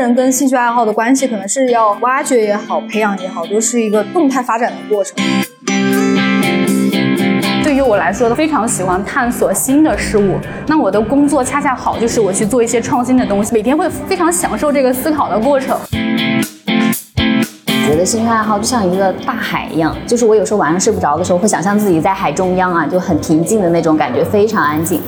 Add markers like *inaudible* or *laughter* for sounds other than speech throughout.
人跟兴趣爱好的关系，可能是要挖掘也好，培养也好，都是一个动态发展的过程。对于我来说，非常喜欢探索新的事物。那我的工作恰恰好就是我去做一些创新的东西，每天会非常享受这个思考的过程。觉得兴趣爱好就像一个大海一样，就是我有时候晚上睡不着的时候，会想象自己在海中央啊，就很平静的那种感觉，非常安静。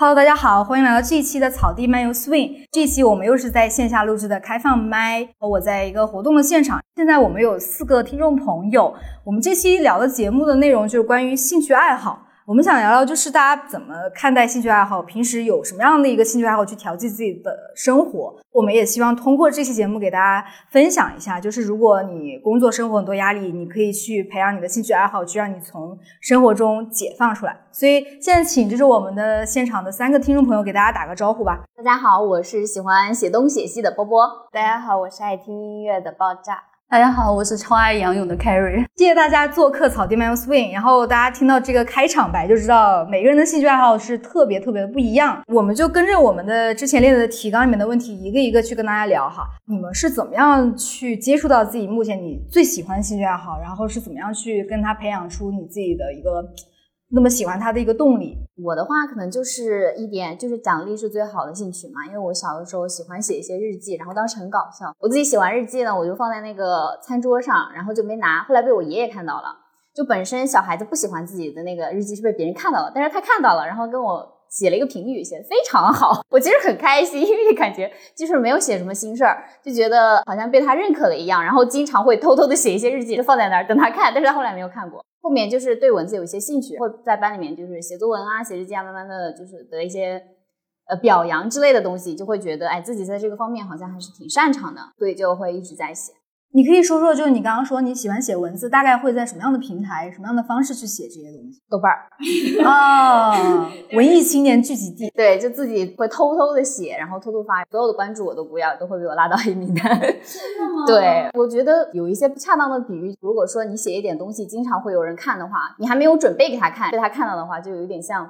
Hello，大家好，欢迎来到这一期的草地漫游 Swing。这一期我们又是在线下录制的开放麦，我在一个活动的现场。现在我们有四个听众朋友，我们这期聊的节目的内容就是关于兴趣爱好。我们想聊聊，就是大家怎么看待兴趣爱好，平时有什么样的一个兴趣爱好去调剂自己的生活。我们也希望通过这期节目给大家分享一下，就是如果你工作生活很多压力，你可以去培养你的兴趣爱好，去让你从生活中解放出来。所以现在请就是我们的现场的三个听众朋友给大家打个招呼吧。大家好，我是喜欢写东写西的波波。大家好，我是爱听音乐的爆炸。大家好，我是超爱仰泳的 Carrie。谢谢大家做客草地漫游 Swing。然后大家听到这个开场白就知道，每个人的兴趣爱好是特别特别的不一样。我们就跟着我们的之前列的提纲里面的问题，一个一个去跟大家聊哈。你们是怎么样去接触到自己目前你最喜欢的兴趣爱好，然后是怎么样去跟他培养出你自己的一个那么喜欢它的一个动力？我的话可能就是一点，就是奖励是最好的兴趣嘛。因为我小的时候喜欢写一些日记，然后当时很搞笑。我自己写完日记呢，我就放在那个餐桌上，然后就没拿。后来被我爷爷看到了。就本身小孩子不喜欢自己的那个日记是被别人看到了，但是他看到了，然后跟我写了一个评语，写的非常好。*laughs* 我其实很开心，因为感觉就是没有写什么心事儿，就觉得好像被他认可了一样。然后经常会偷偷的写一些日记，就放在那儿等他看，但是他后来没有看过。后面就是对文字有一些兴趣，会在班里面就是写作文啊、写日记啊，慢慢的就是得一些呃表扬之类的东西，就会觉得哎自己在这个方面好像还是挺擅长的，所以就会一直在写。你可以说说，就是你刚刚说你喜欢写文字，大概会在什么样的平台、什么样的方式去写这些东西？豆瓣儿 *laughs* 哦，文艺青年聚集地。对，就自己会偷偷的写，然后偷偷发，所有的关注我都不要，都会被我拉到黑名单。*laughs* 对，我觉得有一些不恰当的比喻，如果说你写一点东西，经常会有人看的话，你还没有准备给他看，被他看到的话，就有点像。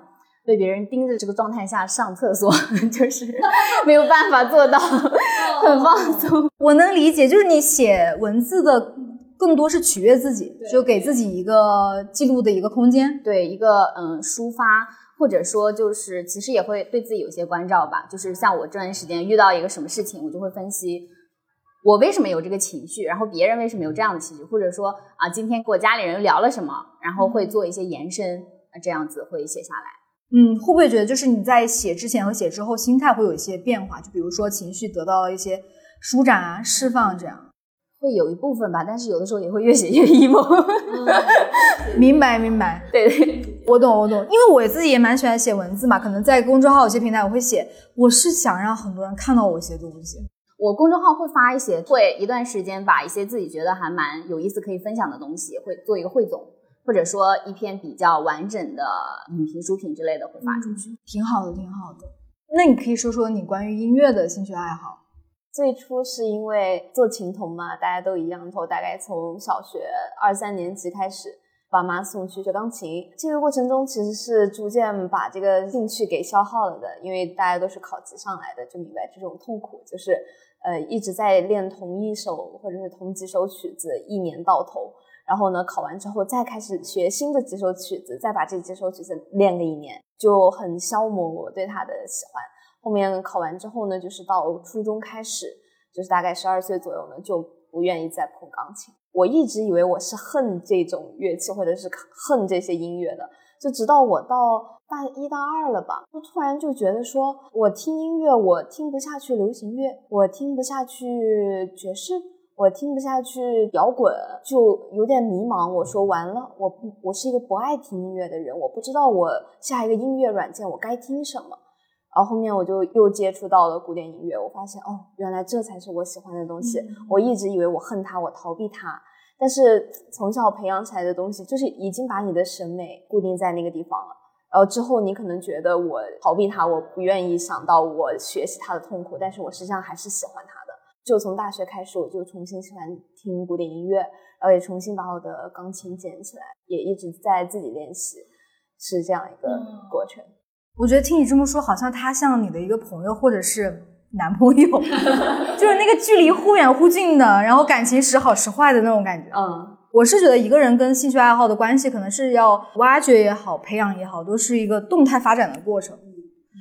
被别人盯着这个状态下上厕所，*laughs* 就是 *laughs* 没有办法做到 *laughs* 很放松。我能理解，就是你写文字的更多是取悦自己，就给自己一个记录的一个空间，对一个嗯抒发，或者说就是其实也会对自己有些关照吧。就是像我这段时间遇到一个什么事情，我就会分析我为什么有这个情绪，然后别人为什么有这样的情绪，或者说啊今天跟我家里人聊了什么，然后会做一些延伸，这样子会写下来。嗯，会不会觉得就是你在写之前和写之后心态会有一些变化？就比如说情绪得到了一些舒展啊、释放这样，会有一部分吧，但是有的时候也会越写越 emo。明 *laughs* 白明白，*laughs* 对对，我懂我懂，因为我自己也蛮喜欢写文字嘛，可能在公众号有些平台我会写，我是想让很多人看到我写东西。我公众号会发一些，会一段时间把一些自己觉得还蛮有意思可以分享的东西，会做一个汇总。或者说一篇比较完整的影评、书评之类的会发出去，嗯、挺好的，挺好的。那你可以说说你关于音乐的兴趣爱好？最初是因为做琴童嘛，大家都一样头，大概从小学二三年级开始，爸妈送去学钢琴。这个过程中其实是逐渐把这个兴趣给消耗了的，因为大家都是考级上来的，就明白这种痛苦，就是呃一直在练同一首或者是同几首曲子，一年到头。然后呢，考完之后再开始学新的几首曲子，再把这几首曲子练个一年，就很消磨我对它的喜欢。后面考完之后呢，就是到初中开始，就是大概十二岁左右呢，就不愿意再碰钢琴。我一直以为我是恨这种乐器，或者是恨这些音乐的，就直到我到大一大二了吧，就突然就觉得说，我听音乐我听不下去流行乐，我听不下去爵士。我听不下去摇滚，就有点迷茫。我说完了，我不，我是一个不爱听音乐的人，我不知道我下一个音乐软件我该听什么。然后后面我就又接触到了古典音乐，我发现哦，原来这才是我喜欢的东西。我一直以为我恨它，我逃避它，但是从小培养起来的东西，就是已经把你的审美固定在那个地方了。然后之后你可能觉得我逃避它，我不愿意想到我学习它的痛苦，但是我实际上还是喜欢它的。就从大学开始，我就重新喜欢听古典音乐，然后也重新把我的钢琴捡起来，也一直在自己练习，是这样一个过程。我觉得听你这么说，好像他像你的一个朋友或者是男朋友，*laughs* 就是那个距离忽远忽近的，然后感情时好时坏的那种感觉。嗯，我是觉得一个人跟兴趣爱好的关系，可能是要挖掘也好，培养也好，都是一个动态发展的过程。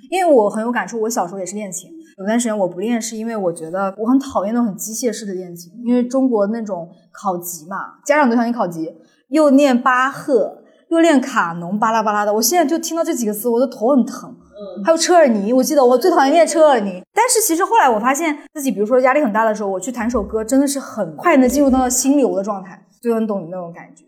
因为我很有感触，我小时候也是练琴，有段时间我不练，是因为我觉得我很讨厌那种很机械式的练琴，因为中国那种考级嘛，家长都想你考级，又念巴赫。又练卡农巴拉巴拉的，我现在就听到这几个词，我的头很疼。嗯，还有车尔尼，我记得我最讨厌练车尔尼。但是其实后来我发现自己，比如说压力很大的时候，我去弹首歌，真的是很快能进入到心流的状态，就很懂你那种感觉。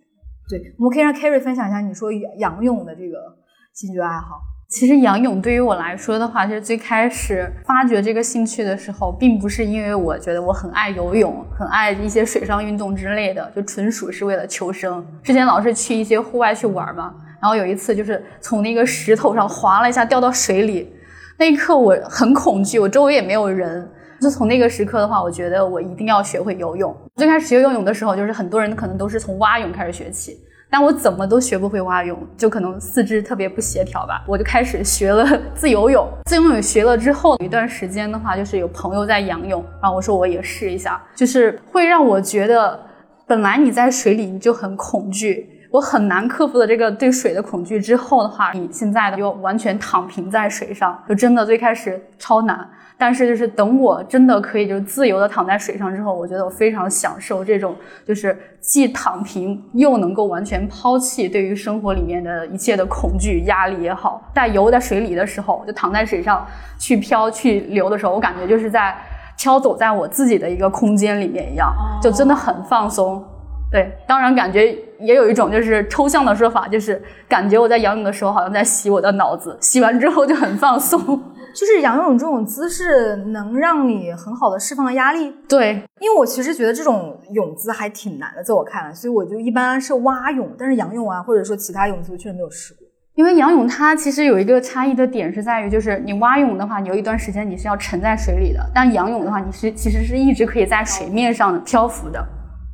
对，我们可以让 Carrie 分享一下你说仰泳的这个兴趣爱好。其实仰泳对于我来说的话，就是最开始发掘这个兴趣的时候，并不是因为我觉得我很爱游泳，很爱一些水上运动之类的，就纯属是为了求生。之前老是去一些户外去玩嘛，然后有一次就是从那个石头上滑了一下，掉到水里，那一刻我很恐惧，我周围也没有人。就从那个时刻的话，我觉得我一定要学会游泳。最开始学游泳的时候，就是很多人可能都是从蛙泳开始学起。但我怎么都学不会蛙泳，就可能四肢特别不协调吧。我就开始学了自由泳。自由泳学了之后，有一段时间的话，就是有朋友在仰泳，然后我说我也试一下，就是会让我觉得，本来你在水里你就很恐惧，我很难克服的这个对水的恐惧。之后的话，你现在的又完全躺平在水上，就真的最开始超难。但是就是等我真的可以就自由的躺在水上之后，我觉得我非常享受这种就是既躺平又能够完全抛弃对于生活里面的一切的恐惧压力也好。在游在水里的时候，就躺在水上去漂去流的时候，我感觉就是在飘走在我自己的一个空间里面一样，就真的很放松。对，当然感觉也有一种就是抽象的说法，就是感觉我在仰泳的时候好像在洗我的脑子，洗完之后就很放松。*laughs* 就是仰泳这种姿势能让你很好的释放压力，对，因为我其实觉得这种泳姿还挺难的，在我看来，所以我就一般是蛙泳，但是仰泳啊，或者说其他泳姿，我确实没有试过。因为仰泳它其实有一个差异的点是在于，就是你蛙泳的话，你有一段时间你是要沉在水里的，但仰泳的话，你是其实是一直可以在水面上漂浮的，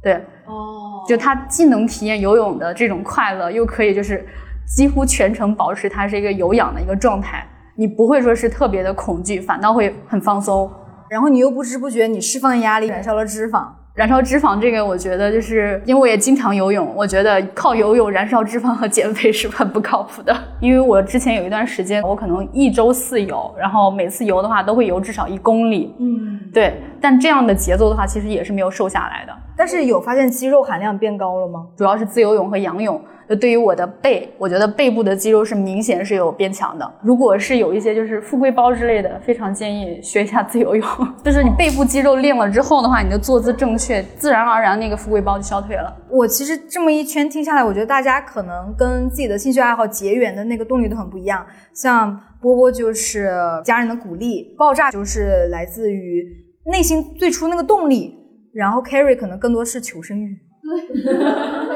对，哦，就它既能体验游泳的这种快乐，又可以就是几乎全程保持它是一个有氧的一个状态。你不会说是特别的恐惧，反倒会很放松，然后你又不知不觉你释放压力，燃烧了脂肪。燃烧脂肪这个，我觉得就是因为我也经常游泳，我觉得靠游泳燃烧脂肪和减肥是很不靠谱的。因为我之前有一段时间，我可能一周四游，然后每次游的话都会游至少一公里。嗯，对。但这样的节奏的话，其实也是没有瘦下来的。但是有发现肌肉含量变高了吗？主要是自由泳和仰泳。就对于我的背，我觉得背部的肌肉是明显是有变强的。如果是有一些就是富贵包之类的，非常建议学一下自由泳。*laughs* 就是你背部肌肉练了之后的话，你的坐姿正确，自然而然那个富贵包就消退了。我其实这么一圈听下来，我觉得大家可能跟自己的兴趣爱好结缘的那个动力都很不一样。像波波就是家人的鼓励，爆炸就是来自于内心最初那个动力，然后 Carry 可能更多是求生欲。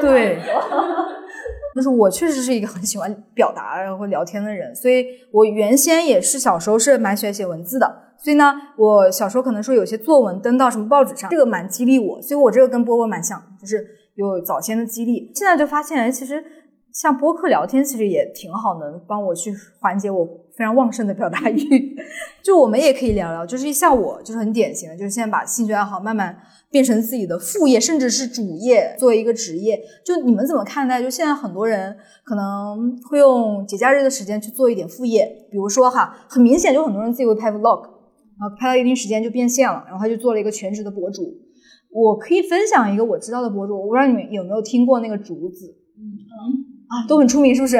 对对。*laughs* 就是我确实是一个很喜欢表达然后聊天的人，所以我原先也是小时候是蛮喜欢写文字的，所以呢，我小时候可能说有些作文登到什么报纸上，这个蛮激励我，所以我这个跟波波蛮像，就是有早先的激励。现在就发现，其实像播客聊天，其实也挺好，能帮我去缓解我非常旺盛的表达欲。*laughs* 就我们也可以聊聊，就是像我就是很典型的，就是现在把兴趣爱好慢慢。变成自己的副业，甚至是主业，作为一个职业，就你们怎么看待？就现在很多人可能会用节假日的时间去做一点副业，比如说哈，很明显就很多人自己会拍 vlog，然后拍到一定时间就变现了，然后他就做了一个全职的博主。我可以分享一个我知道的博主，我不知道你们有没有听过那个竹子，嗯啊，都很出名是不是？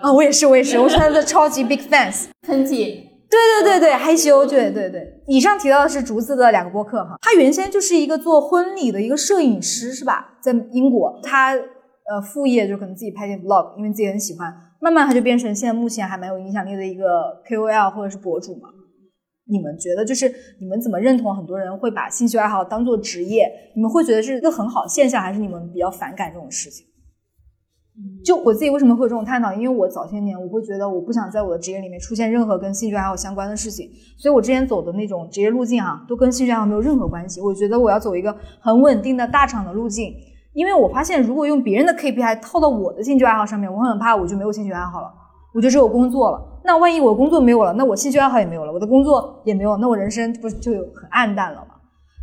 啊，我也是，我也是，我是他的超级 big fans。*laughs* 喷嚏。对对对对，害羞，对对对。以上提到的是竹子的两个播客哈，他原先就是一个做婚礼的一个摄影师，是吧？在英国，他呃副业就可能自己拍点 vlog，因为自己很喜欢，慢慢他就变成现在目前还蛮有影响力的一个 KOL 或者是博主嘛。你们觉得就是你们怎么认同很多人会把兴趣爱好当做职业？你们会觉得是一个很好现象，还是你们比较反感这种事情？就我自己为什么会有这种探讨？因为我早些年我会觉得我不想在我的职业里面出现任何跟兴趣爱好相关的事情，所以我之前走的那种职业路径啊，都跟兴趣爱好没有任何关系。我觉得我要走一个很稳定的大厂的路径，因为我发现如果用别人的 KPI 套到我的兴趣爱好上面，我很怕我就没有兴趣爱好了，我就只有工作了。那万一我工作没有了，那我兴趣爱好也没有了，我的工作也没有，那我人生不就很暗淡了吗？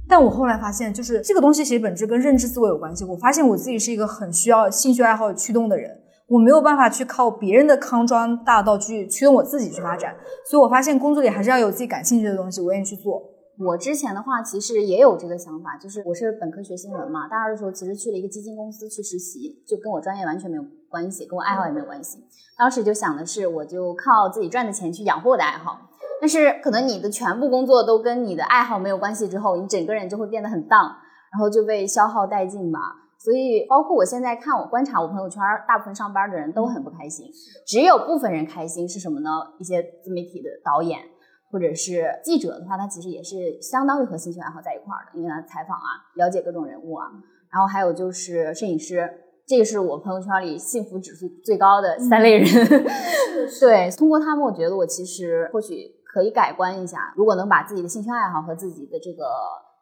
但我后来发现，就是这个东西其实本质跟认知思维有关系。我发现我自己是一个很需要兴趣爱好驱动的人，我没有办法去靠别人的康庄大道去驱动我自己去发展。所以我发现工作里还是要有自己感兴趣的东西，我愿意去做。我之前的话其实也有这个想法，就是我是本科学新闻嘛，大二的时候其实去了一个基金公司去实习，就跟我专业完全没有关系，跟我爱好也没有关系。当时就想的是，我就靠自己赚的钱去养活我的爱好。但是可能你的全部工作都跟你的爱好没有关系之后，你整个人就会变得很荡，然后就被消耗殆尽吧。所以包括我现在看我观察我朋友圈，大部分上班的人都很不开心，只有部分人开心是什么呢？一些自媒体的导演或者是记者的话，他其实也是相当于和兴趣爱好在一块儿的，因为他采访啊，了解各种人物啊。然后还有就是摄影师，这个是我朋友圈里幸福指数最高的三类人。*laughs* 对，通过他们，我觉得我其实或许。可以改观一下，如果能把自己的兴趣爱好和自己的这个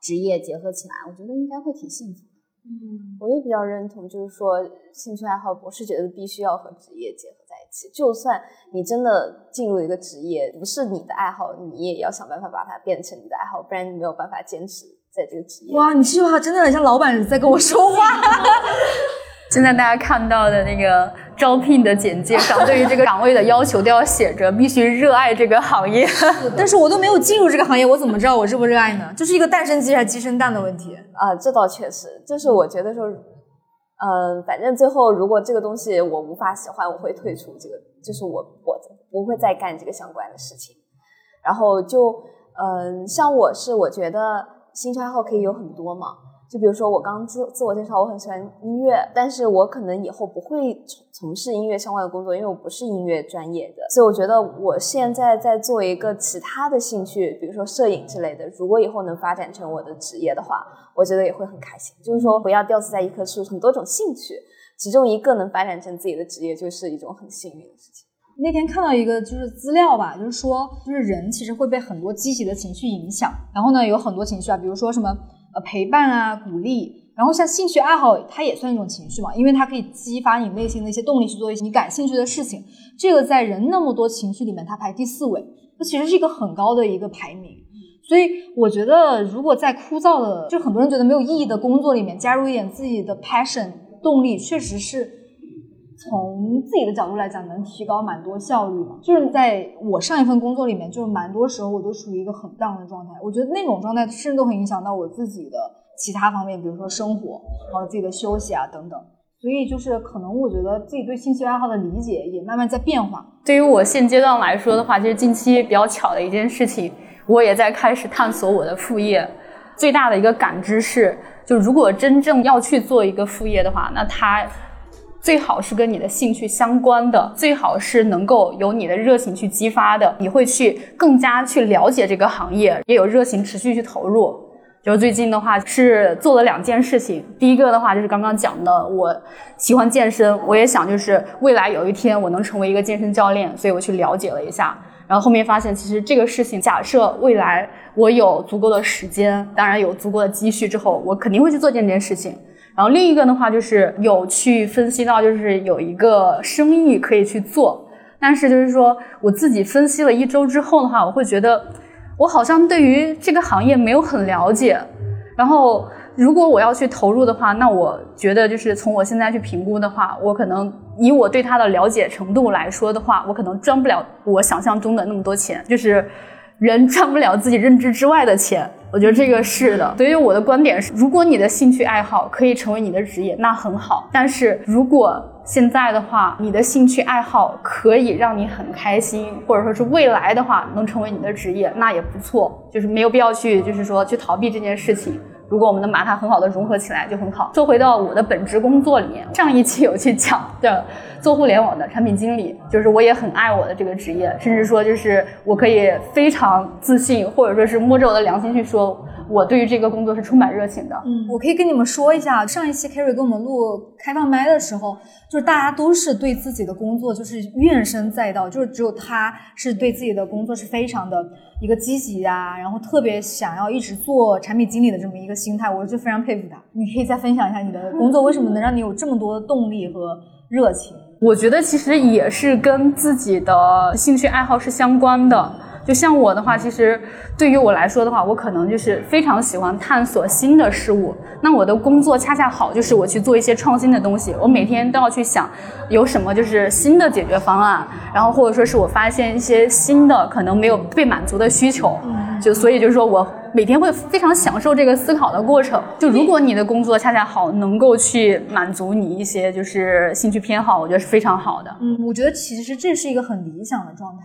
职业结合起来，我觉得应该会挺幸福。嗯，我也比较认同，就是说兴趣爱好，我是觉得必须要和职业结合在一起。就算你真的进入一个职业，不是你的爱好，你也要想办法把它变成你的爱好，不然你没有办法坚持在这个职业。哇，你这句话真的很像老板在跟我说话。现在大家看到的那个招聘的简介上，*laughs* 对于这个岗位的要求都要写着必须热爱这个行业。*laughs* 但是我都没有进入这个行业，我怎么知道我热不热爱呢？就是一个蛋生鸡还是鸡生蛋的问题啊！这倒确实，就是我觉得说，嗯，反正最后如果这个东西我无法喜欢，我会退出这个，就是我我不会再干这个相关的事情。然后就嗯，像我是我觉得兴趣爱好可以有很多嘛。就比如说，我刚自自我介绍，我很喜欢音乐，但是我可能以后不会从从事音乐相关的工作，因为我不是音乐专业的。所以我觉得我现在在做一个其他的兴趣，比如说摄影之类的。如果以后能发展成我的职业的话，我觉得也会很开心。就是说，不要吊死在一棵树，很多种兴趣，其中一个能发展成自己的职业，就是一种很幸运的事情。那天看到一个就是资料吧，就是说，就是人其实会被很多积极的情绪影响，然后呢，有很多情绪啊，比如说什么。呃，陪伴啊，鼓励，然后像兴趣爱好，它也算一种情绪嘛，因为它可以激发你内心的一些动力去做一些你感兴趣的事情。这个在人那么多情绪里面，它排第四位，它其实是一个很高的一个排名。所以我觉得，如果在枯燥的，就很多人觉得没有意义的工作里面，加入一点自己的 passion 动力，确实是从自己的角度来讲，能提高蛮多效率的。就是在我上一份工作里面，就是蛮多时候我都处于一个很 down 的状态，我觉得那种状态甚至都很影响到我自己的其他方面，比如说生活，还有自己的休息啊等等。所以就是可能我觉得自己对兴趣爱好的理解也慢慢在变化。对于我现阶段来说的话，其实近期比较巧的一件事情，我也在开始探索我的副业。最大的一个感知是，就如果真正要去做一个副业的话，那它。最好是跟你的兴趣相关的，最好是能够有你的热情去激发的，你会去更加去了解这个行业，也有热情持续去投入。就最近的话是做了两件事情，第一个的话就是刚刚讲的，我喜欢健身，我也想就是未来有一天我能成为一个健身教练，所以我去了解了一下，然后后面发现其实这个事情，假设未来我有足够的时间，当然有足够的积蓄之后，我肯定会去做这件事情。然后另一个的话就是有去分析到，就是有一个生意可以去做，但是就是说我自己分析了一周之后的话，我会觉得我好像对于这个行业没有很了解。然后如果我要去投入的话，那我觉得就是从我现在去评估的话，我可能以我对它的了解程度来说的话，我可能赚不了我想象中的那么多钱，就是人赚不了自己认知之外的钱。我觉得这个是的。所以我的观点是，如果你的兴趣爱好可以成为你的职业，那很好。但是如果现在的话，你的兴趣爱好可以让你很开心，或者说是未来的话能成为你的职业，那也不错。就是没有必要去，就是说去逃避这件事情。如果我们能把它很好的融合起来，就很好。说回到我的本职工作里面，上一期有去讲的做互联网的产品经理，就是我也很爱我的这个职业，甚至说就是我可以非常自信，或者说是摸着我的良心去说。我对于这个工作是充满热情的。嗯，我可以跟你们说一下，上一期 Carrie 跟我们录开放麦的时候，就是大家都是对自己的工作就是怨声载道，就是只有他是对自己的工作是非常的一个积极呀，然后特别想要一直做产品经理的这么一个心态，我就非常佩服他。你可以再分享一下你的工作为什么能让你有这么多的动力和热情？我觉得其实也是跟自己的兴趣爱好是相关的。就像我的话，其实对于我来说的话，我可能就是非常喜欢探索新的事物。那我的工作恰恰好就是我去做一些创新的东西，我每天都要去想有什么就是新的解决方案，然后或者说是我发现一些新的可能没有被满足的需求。就所以就是说我每天会非常享受这个思考的过程。就如果你的工作恰恰好能够去满足你一些就是兴趣偏好，我觉得是非常好的。嗯，我觉得其实这是一个很理想的状态。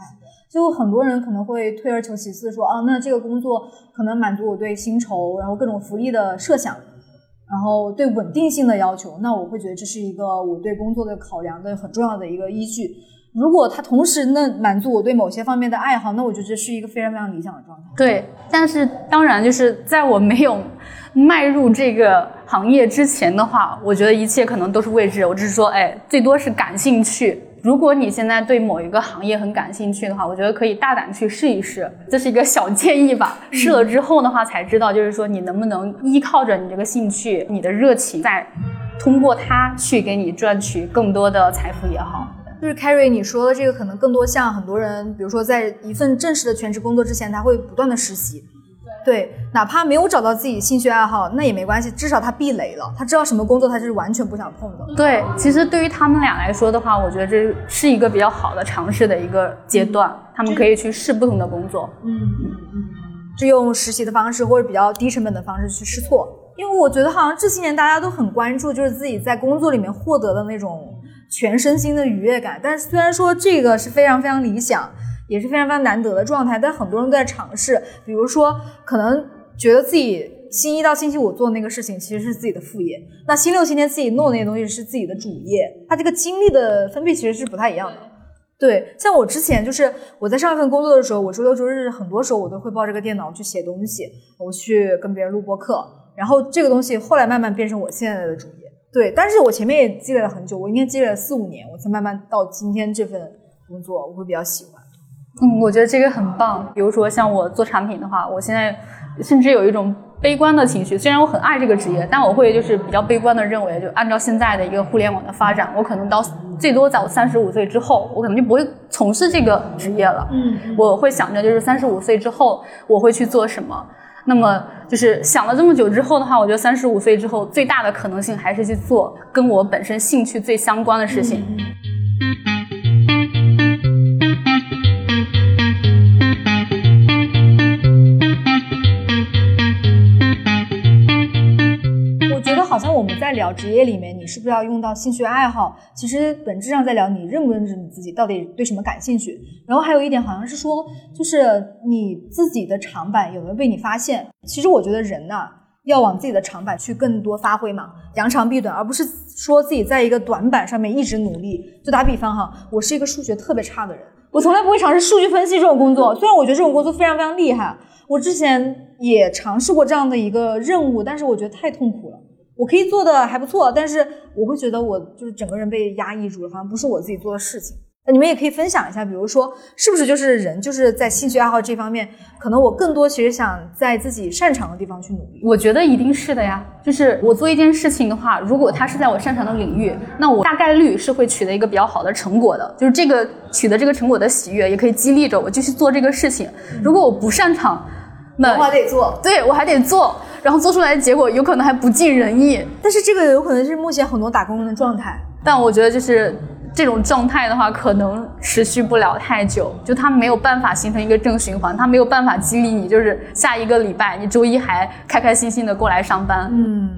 就很多人可能会退而求其次，说啊，那这个工作可能满足我对薪酬，然后各种福利的设想，然后对稳定性的要求，那我会觉得这是一个我对工作的考量的很重要的一个依据。如果它同时能满足我对某些方面的爱好，那我觉得这是一个非常非常理想的状态。对，但是当然就是在我没有 *laughs* 迈入这个行业之前的话，我觉得一切可能都是未知。我只是说，哎，最多是感兴趣。如果你现在对某一个行业很感兴趣的话，我觉得可以大胆去试一试，这是一个小建议吧。试了之后的话，才知道就是说你能不能依靠着你这个兴趣、你的热情，再通过它去给你赚取更多的财富也好。就是 Carrie 你说的这个，可能更多像很多人，比如说在一份正式的全职工作之前，他会不断的实习。对，哪怕没有找到自己兴趣爱好，那也没关系，至少他避雷了，他知道什么工作他就是完全不想碰的。对，其实对于他们俩来说的话，我觉得这是一个比较好的尝试的一个阶段，他们可以去试不同的工作。嗯嗯嗯，就用实习的方式或者比较低成本的方式去试错，因为我觉得好像这些年大家都很关注，就是自己在工作里面获得的那种全身心的愉悦感。但是虽然说这个是非常非常理想。也是非常非常难得的状态，但很多人都在尝试。比如说，可能觉得自己星期一到星期五做的那个事情其实是自己的副业，那星期六、星期天自己弄的那些东西是自己的主业。它这个精力的分配其实是不太一样的。对，像我之前就是我在上一份工作的时候，我周六周日很多时候我都会抱着个电脑去写东西，我去跟别人录播课，然后这个东西后来慢慢变成我现在的主业。对，但是我前面也积累了很久，我应该积累了四五年，我才慢慢到今天这份工作，我会比较喜欢。嗯，我觉得这个很棒。比如说像我做产品的话，我现在甚至有一种悲观的情绪。虽然我很爱这个职业，但我会就是比较悲观的认为，就按照现在的一个互联网的发展，我可能到最多在我三十五岁之后，我可能就不会从事这个职业了。嗯，我会想着就是三十五岁之后我会去做什么。那么就是想了这么久之后的话，我觉得三十五岁之后最大的可能性还是去做跟我本身兴趣最相关的事情。好聊职业里面，你是不是要用到兴趣爱好？其实本质上在聊你认不认知你自己，到底对什么感兴趣。然后还有一点好像是说，就是你自己的长板有没有被你发现？其实我觉得人呐，要往自己的长板去更多发挥嘛，扬长避短，而不是说自己在一个短板上面一直努力。就打比方哈，我是一个数学特别差的人，我从来不会尝试数据分析这种工作。虽然我觉得这种工作非常非常厉害，我之前也尝试过这样的一个任务，但是我觉得太痛苦了。我可以做的还不错，但是我会觉得我就是整个人被压抑住了，好像不是我自己做的事情。那你们也可以分享一下，比如说是不是就是人就是在兴趣爱好这方面，可能我更多其实想在自己擅长的地方去努力。我觉得一定是的呀，就是我做一件事情的话，如果它是在我擅长的领域，那我大概率是会取得一个比较好的成果的。就是这个取得这个成果的喜悦，也可以激励着我继续做这个事情。如果我不擅长，那我还得做，对我还得做。然后做出来的结果有可能还不尽人意，但是这个有可能是目前很多打工人的状态。但我觉得就是这种状态的话，可能持续不了太久，就它没有办法形成一个正循环，它没有办法激励你，就是下一个礼拜你周一还开开心心的过来上班。嗯，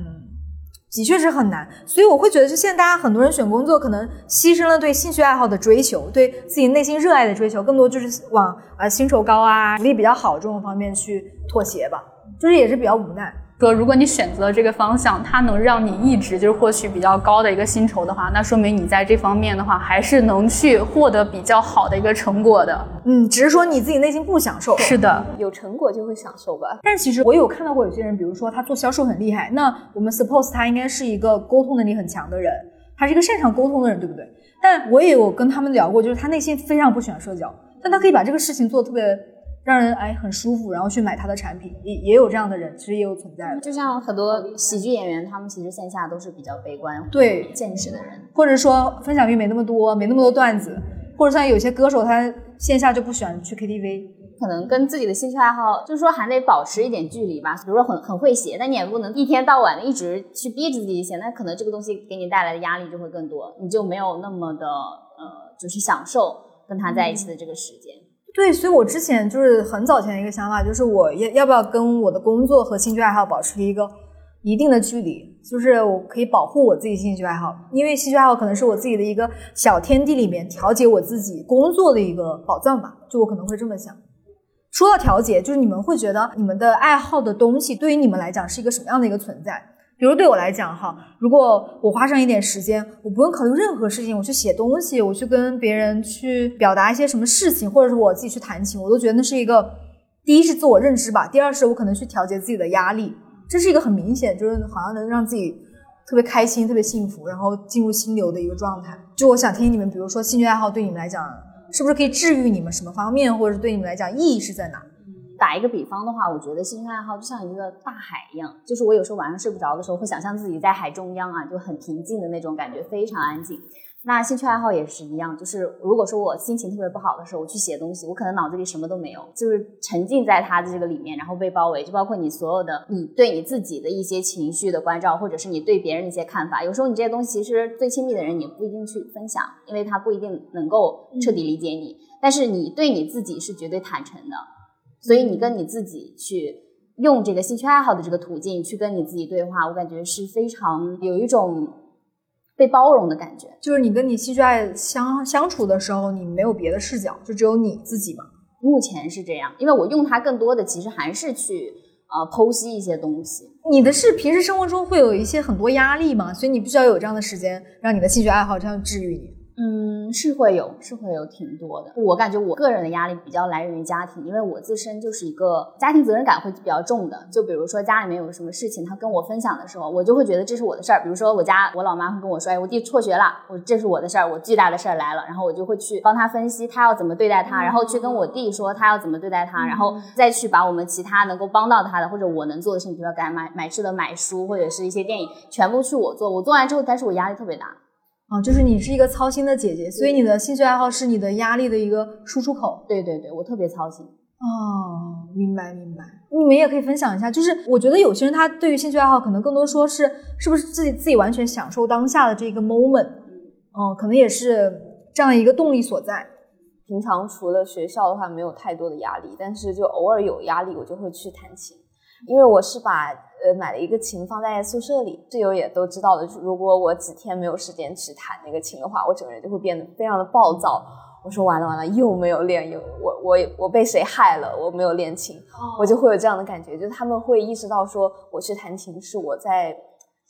的确是很难，所以我会觉得，就现在大家很多人选工作，可能牺牲了对兴趣爱好的追求，对自己内心热爱的追求，更多就是往啊薪酬高啊、福利比较好这种方面去妥协吧，就是也是比较无奈。说，如果你选择了这个方向，它能让你一直就是获取比较高的一个薪酬的话，那说明你在这方面的话，还是能去获得比较好的一个成果的。嗯，只是说你自己内心不享受。是的，有成果就会享受吧。但其实我有看到过有些人，比如说他做销售很厉害，那我们 suppose 他应该是一个沟通能力很强的人，他是一个擅长沟通的人，对不对？但我也有跟他们聊过，就是他内心非常不喜欢社交，但他可以把这个事情做得特别。让人哎很舒服，然后去买他的产品，也也有这样的人，其实也有存在的。就像很多喜剧演员，他们其实线下都是比较悲观、对现实的人，或者说分享欲没那么多，没那么多段子，或者像有些歌手，他线下就不喜欢去 KTV，可能跟自己的兴趣爱好，就是说还得保持一点距离吧。比如说很很会写，但你也不能一天到晚的一直去逼着自己写，那可能这个东西给你带来的压力就会更多，你就没有那么的呃，就是享受跟他在一起的这个时间。对，所以我之前就是很早前的一个想法，就是我要要不要跟我的工作和兴趣爱好保持一个一定的距离，就是我可以保护我自己兴趣爱好，因为兴趣爱好可能是我自己的一个小天地里面调节我自己工作的一个宝藏吧，就我可能会这么想。说到调节，就是你们会觉得你们的爱好的东西对于你们来讲是一个什么样的一个存在？比如对我来讲，哈，如果我花上一点时间，我不用考虑任何事情，我去写东西，我去跟别人去表达一些什么事情，或者是我自己去弹琴，我都觉得那是一个，第一是自我认知吧，第二是我可能去调节自己的压力，这是一个很明显，就是好像能让自己特别开心、特别幸福，然后进入心流的一个状态。就我想听你们，比如说兴趣爱好对你们来讲，是不是可以治愈你们什么方面，或者是对你们来讲意义是在哪？打一个比方的话，我觉得兴趣爱好就像一个大海一样，就是我有时候晚上睡不着的时候，会想象自己在海中央啊，就很平静的那种感觉，非常安静。那兴趣爱好也是一样，就是如果说我心情特别不好的时候，我去写东西，我可能脑子里什么都没有，就是沉浸在它的这个里面，然后被包围，就包括你所有的你对你自己的一些情绪的关照，或者是你对别人的一些看法。有时候你这些东西其实最亲密的人你不一定去分享，因为他不一定能够彻底理解你，但是你对你自己是绝对坦诚的。所以你跟你自己去用这个兴趣爱好的这个途径去跟你自己对话，我感觉是非常有一种被包容的感觉。就是你跟你兴趣爱相相处的时候，你没有别的视角，就只有你自己嘛。目前是这样，因为我用它更多的其实还是去呃剖析一些东西。你的是平时生活中会有一些很多压力嘛，所以你必须要有这样的时间，让你的兴趣爱好这样治愈你。嗯，是会有，是会有挺多的。我感觉我个人的压力比较来源于家庭，因为我自身就是一个家庭责任感会比较重的。就比如说家里面有什么事情，他跟我分享的时候，我就会觉得这是我的事儿。比如说我家我老妈会跟我说，哎，我弟辍学了，我这是我的事儿，我巨大的事儿来了，然后我就会去帮他分析他要怎么对待他，然后去跟我弟说他要怎么对待他，然后再去把我们其他能够帮到他的或者我能做的事情，比如说给他买买吃的、买书或者是一些电影，全部去我做。我做完之后，但是我压力特别大。啊，就是你是一个操心的姐姐，所以你的兴趣爱好是你的压力的一个输出口。对对对，我特别操心。哦，明白明白。你们也可以分享一下，就是我觉得有些人他对于兴趣爱好可能更多说是是不是自己自己完全享受当下的这个 moment，嗯，可能也是这样一个动力所在。平常除了学校的话，没有太多的压力，但是就偶尔有压力，我就会去弹琴，因为我是把。呃，买了一个琴放在宿舍里，室友也都知道的。如果我几天没有时间去弹那个琴的话，我整个人就会变得非常的暴躁。我说完了完了，又没有练，又我我我被谁害了？我没有练琴，我就会有这样的感觉。就他们会意识到说，我去弹琴是我在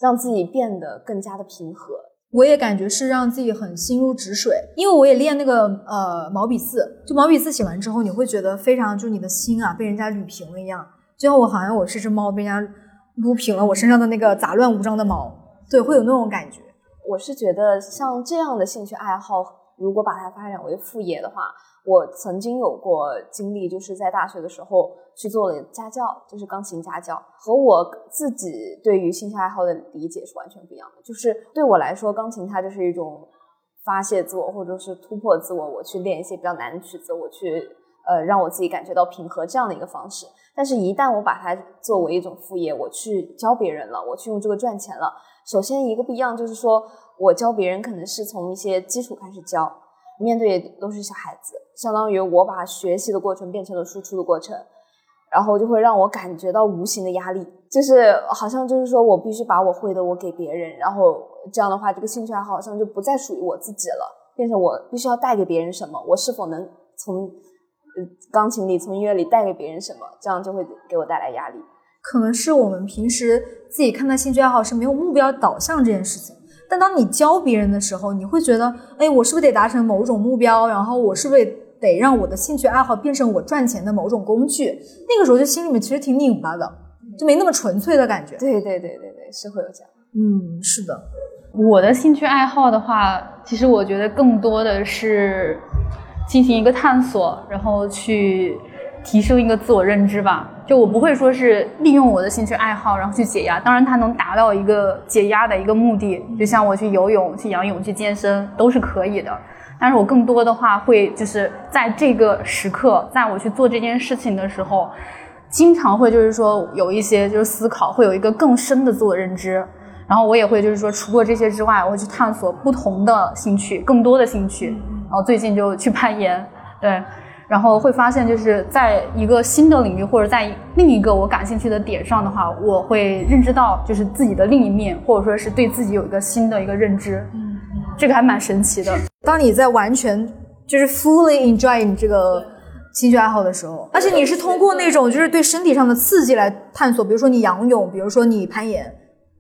让自己变得更加的平和。我也感觉是让自己很心如止水，因为我也练那个呃毛笔字，就毛笔字写完之后，你会觉得非常，就你的心啊被人家捋平了一样，就像我好像我是只猫被人家。撸平了我身上的那个杂乱无章的毛，对，会有那种感觉。我是觉得像这样的兴趣爱好，如果把它发展为副业的话，我曾经有过经历，就是在大学的时候去做了家教，就是钢琴家教，和我自己对于兴趣爱好的理解是完全不一样的。就是对我来说，钢琴它就是一种发泄自我或者是突破自我，我去练一些比较难的曲子，我去。呃，让我自己感觉到平和这样的一个方式，但是，一旦我把它作为一种副业，我去教别人了，我去用这个赚钱了，首先一个不一样就是说我教别人可能是从一些基础开始教，面对都是小孩子，相当于我把学习的过程变成了输出的过程，然后就会让我感觉到无形的压力，就是好像就是说我必须把我会的我给别人，然后这样的话这个兴趣爱好好像就不再属于我自己了，变成我必须要带给别人什么，我是否能从钢琴里从音乐里带给别人什么，这样就会给我带来压力。可能是我们平时自己看待兴趣爱好是没有目标导向这件事情，但当你教别人的时候，你会觉得，哎，我是不是得达成某种目标？然后我是不是得让我的兴趣爱好变成我赚钱的某种工具？那个时候就心里面其实挺拧巴的，就没那么纯粹的感觉。对对对对对，是会有这样。嗯，是的。我的兴趣爱好的话，其实我觉得更多的是进行一个探索，然后去提升一个自我认知吧。就我不会说是利用我的兴趣爱好，然后去解压。当然，它能达到一个解压的一个目的，就像我去游泳、去仰泳、去健身都是可以的。但是我更多的话会就是在这个时刻，在我去做这件事情的时候，经常会就是说有一些就是思考，会有一个更深的自我认知。然后我也会就是说，除过这些之外，我会去探索不同的兴趣，更多的兴趣。然后最近就去攀岩，对，然后会发现就是在一个新的领域或者在另一个我感兴趣的点上的话，我会认知到就是自己的另一面，或者说是对自己有一个新的一个认知。嗯，这个还蛮神奇的。当你在完全就是 fully enjoy 你这个兴趣爱好的时候，而且你是通过那种就是对身体上的刺激来探索，比如说你仰泳，比如说你攀岩。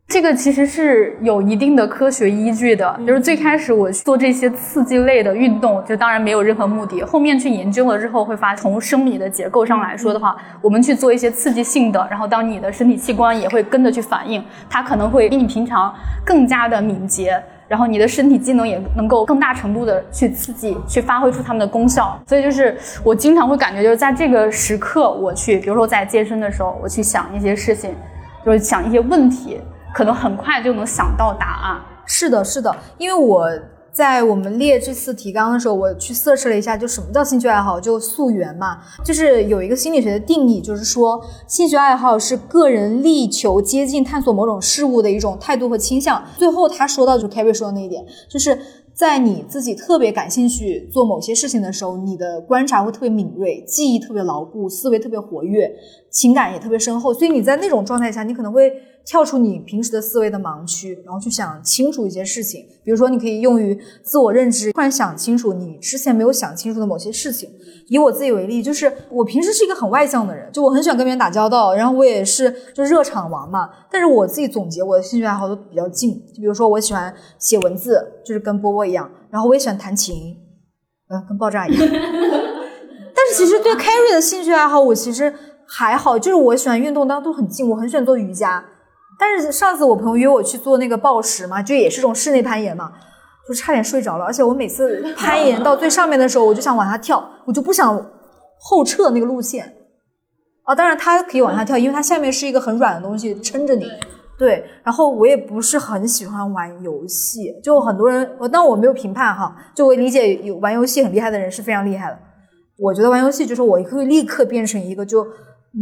这个其实是有一定的科学依据的，就是最开始我做这些刺激类的运动，就当然没有任何目的。后面去研究了之后，会发现从生理的结构上来说的话，我们去做一些刺激性的，然后当你的身体器官也会跟着去反应，它可能会比你平常更加的敏捷，然后你的身体机能也能够更大程度的去刺激，去发挥出它们的功效。所以就是我经常会感觉就是在这个时刻，我去，比如说在健身的时候，我去想一些事情，就是想一些问题。可能很快就能想到答案。是的，是的，因为我在我们列这次提纲的时候，我去测试了一下，就什么叫兴趣爱好，就溯源嘛，就是有一个心理学的定义，就是说兴趣爱好是个人力求接近、探索某种事物的一种态度和倾向。最后他说到，就凯瑞说的那一点，就是在你自己特别感兴趣做某些事情的时候，你的观察会特别敏锐，记忆特别牢固，思维特别活跃，情感也特别深厚，所以你在那种状态下，你可能会。跳出你平时的思维的盲区，然后去想清楚一些事情。比如说，你可以用于自我认知，突然想清楚你之前没有想清楚的某些事情。以我自己为例，就是我平时是一个很外向的人，就我很喜欢跟别人打交道，然后我也是就热场王嘛。但是我自己总结我的兴趣爱好都比较近，就比如说我喜欢写文字，就是跟波波一样，然后我也喜欢弹琴，嗯，跟爆炸一样。*laughs* 但是其实对 Carrie 的兴趣爱好，我其实还好，就是我喜欢运动，但都很近，我很喜欢做瑜伽。但是上次我朋友约我去做那个暴食嘛，就也是这种室内攀岩嘛，就差点睡着了。而且我每次攀岩到最上面的时候，我就想往下跳，我就不想后撤那个路线。啊，当然它可以往下跳，因为它下面是一个很软的东西撑着你。对，然后我也不是很喜欢玩游戏，就很多人，但我没有评判哈，就我理解有玩游戏很厉害的人是非常厉害的。我觉得玩游戏就是我会立刻变成一个就。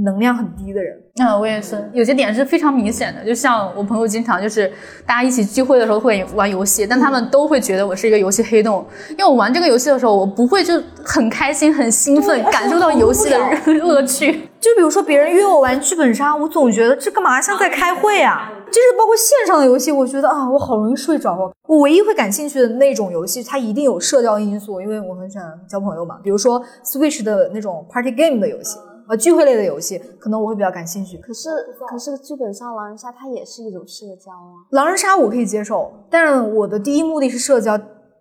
能量很低的人，嗯，我也是，有些点是非常明显的。就像我朋友经常就是大家一起聚会的时候会玩游戏，但他们都会觉得我是一个游戏黑洞，因为我玩这个游戏的时候，我不会就很开心、很兴奋，感受到游戏的乐趣。就比如说别人约我玩剧本杀，我总觉得这干嘛像在开会啊？就是包括线上的游戏，我觉得啊，我好容易睡着。我唯一会感兴趣的那种游戏，它一定有社交因素，因为我很喜欢交朋友嘛。比如说 Switch 的那种 Party Game 的游戏。呃，聚会类的游戏可能我会比较感兴趣。可是，可是剧本杀、狼人杀它也是一种社交啊。狼人杀我可以接受，但是我的第一目的是社交，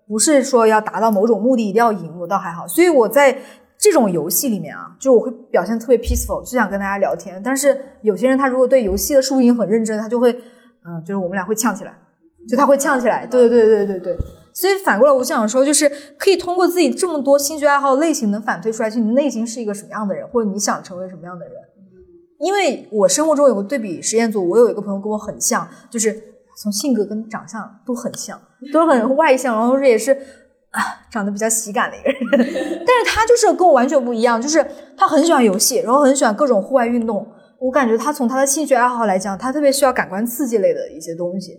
不是说要达到某种目的一定要赢，我倒还好。所以我在这种游戏里面啊，就我会表现特别 peaceful，就想跟大家聊天。但是有些人他如果对游戏的输赢很认真，他就会，嗯，就是我们俩会呛起来，就他会呛起来。对对对对对对。所以反过来，我想说，就是可以通过自己这么多兴趣爱好类型，能反推出来，就你内心是一个什么样的人，或者你想成为什么样的人。因为我生活中有个对比实验组，我有一个朋友跟我很像，就是从性格跟长相都很像，都是很外向，然后也是啊长得比较喜感的一个人。*laughs* 但是他就是跟我完全不一样，就是他很喜欢游戏，然后很喜欢各种户外运动。我感觉他从他的兴趣爱好来讲，他特别需要感官刺激类的一些东西。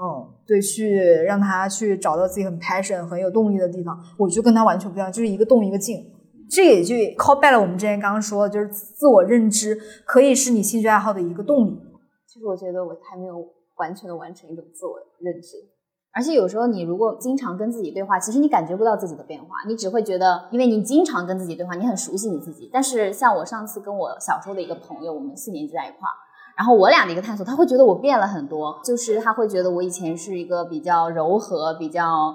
嗯，对，去让他去找到自己很 passion、很有动力的地方，我就跟他完全不一样，就是一个动一个静。这也就 call back 了我们之前刚刚说的，就是自我认知可以是你兴趣爱好的一个动力。其实我觉得我还没有完全的完成一种自我认知。而且有时候你如果经常跟自己对话，其实你感觉不到自己的变化，你只会觉得，因为你经常跟自己对话，你很熟悉你自己。但是像我上次跟我小时候的一个朋友，我们四年级在一块儿，然后我俩的一个探索，他会觉得我变了很多，就是他会觉得我以前是一个比较柔和、比较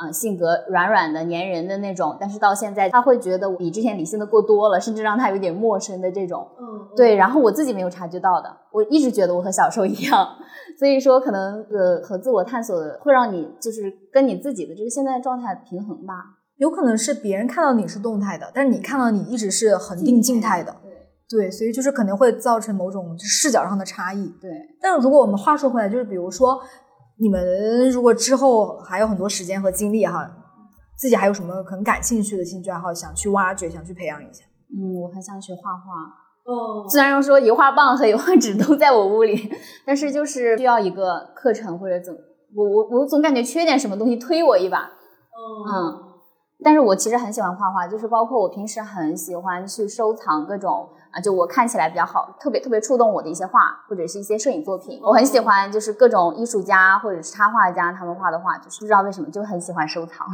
嗯性格软软的、粘人的那种，但是到现在他会觉得比之前理性的过多了，甚至让他有点陌生的这种。嗯，对。然后我自己没有察觉到的，我一直觉得我和小时候一样。*laughs* 所以说，可能呃和自我探索会让你就是跟你自己的这个现在状态平衡吧。有可能是别人看到你是动态的，但是你看到你一直是恒定静态的。对，所以就是可能会造成某种视角上的差异。对，但是如果我们话说回来，就是比如说你们如果之后还有很多时间和精力哈，自己还有什么很感兴趣的兴趣爱好想去挖掘、想去培养一下？嗯，我很想学画画。哦，虽然说油画棒和油画纸都在我屋里，但是就是需要一个课程或者怎，我我我总感觉缺点什么东西推我一把。嗯，但是我其实很喜欢画画，就是包括我平时很喜欢去收藏各种啊，就我看起来比较好，特别特别触动我的一些画或者是一些摄影作品。我很喜欢就是各种艺术家或者是插画家他们画的画，就是不知道为什么就很喜欢收藏。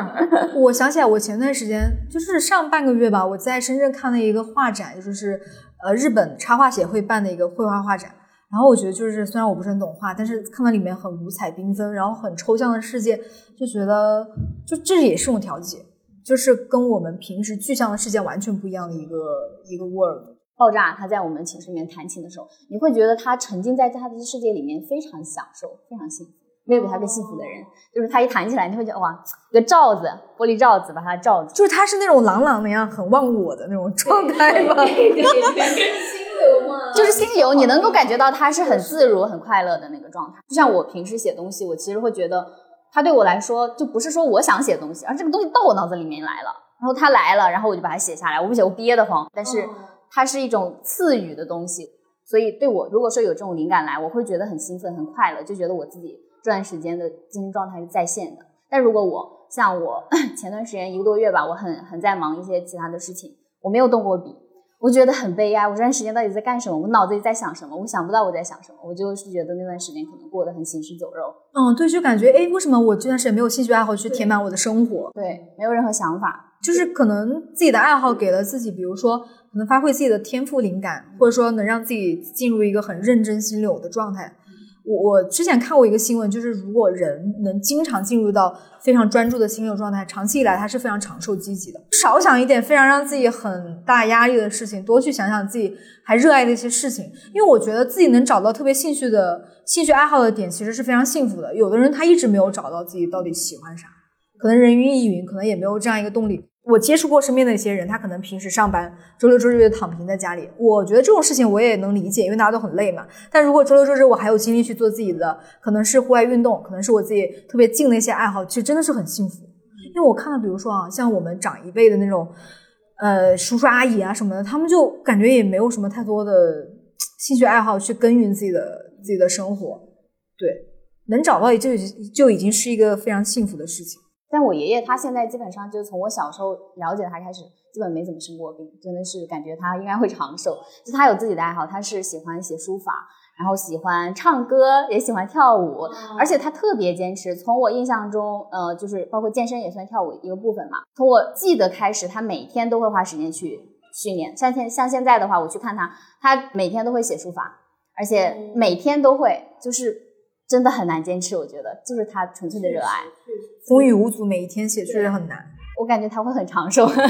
*laughs* 我想起来，我前段时间就是上半个月吧，我在深圳看了一个画展，就是呃日本插画协会办的一个绘画画展。然后我觉得就是虽然我不是很懂画，但是看到里面很五彩缤纷，然后很抽象的世界，就觉得就这也是种调节，就是跟我们平时具象的世界完全不一样的一个一个 world。爆炸他在我们寝室里面弹琴的时候，你会觉得他沉浸在他的世界里面，非常享受，非常幸福。没有比他更幸福的人，就是他一弹起来，你会觉得哇，一个罩子，玻璃罩子把他罩住，就是他是那种朗朗那样很忘我的那种状态吗？*laughs* 心流吗？就是心流，你能够感觉到他是很自如、很快乐的那个状态。就像我平时写东西，我其实会觉得他对我来说，就不是说我想写东西，而这个东西到我脑子里面来了，然后它来了，然后我就把它写下来。我不写我憋得慌，但是它是一种赐予的东西，所以对我如果说有这种灵感来，我会觉得很兴奋、很快乐，就觉得我自己。这段时间的精神状态是在线的，但如果我像我 *laughs* 前段时间一个多月吧，我很很在忙一些其他的事情，我没有动过笔，我觉得很悲哀。我这段时间到底在干什么？我脑子里在想什么？我想不到我在想什么，我就是觉得那段时间可能过得很行尸走肉。嗯，对，就感觉哎，为什么我这段时间没有兴趣爱好去填满我的生活？对，没有任何想法，就是可能自己的爱好给了自己，比如说可能发挥自己的天赋灵感，或者说能让自己进入一个很认真心流的状态。我之前看过一个新闻，就是如果人能经常进入到非常专注的心流状态，长期以来他是非常长寿积极的。少想一点非常让自己很大压力的事情，多去想想自己还热爱的一些事情。因为我觉得自己能找到特别兴趣的兴趣爱好的点，其实是非常幸福的。有的人他一直没有找到自己到底喜欢啥，可能人云亦云，可能也没有这样一个动力。我接触过身边的一些人，他可能平时上班，周六周日就躺平在家里。我觉得这种事情我也能理解，因为大家都很累嘛。但如果周六周日我还有精力去做自己的，可能是户外运动，可能是我自己特别近的一些爱好，其实真的是很幸福。因为我看到，比如说啊，像我们长一辈的那种，呃，叔叔阿姨啊什么的，他们就感觉也没有什么太多的兴趣爱好去耕耘自己的自己的生活。对，能找到就就已经是一个非常幸福的事情。但我爷爷他现在基本上就从我小时候了解他开始，基本没怎么生过病，真的是感觉他应该会长寿。就他有自己的爱好，他是喜欢写书法，然后喜欢唱歌，也喜欢跳舞，而且他特别坚持。从我印象中，呃，就是包括健身也算跳舞一个部分嘛。从我记得开始，他每天都会花时间去训练。像现像现在的话，我去看他，他每天都会写书法，而且每天都会，就是真的很难坚持。我觉得就是他纯粹的热爱。风雨无阻，每一天写确实很难。我感觉他会很长寿。*laughs*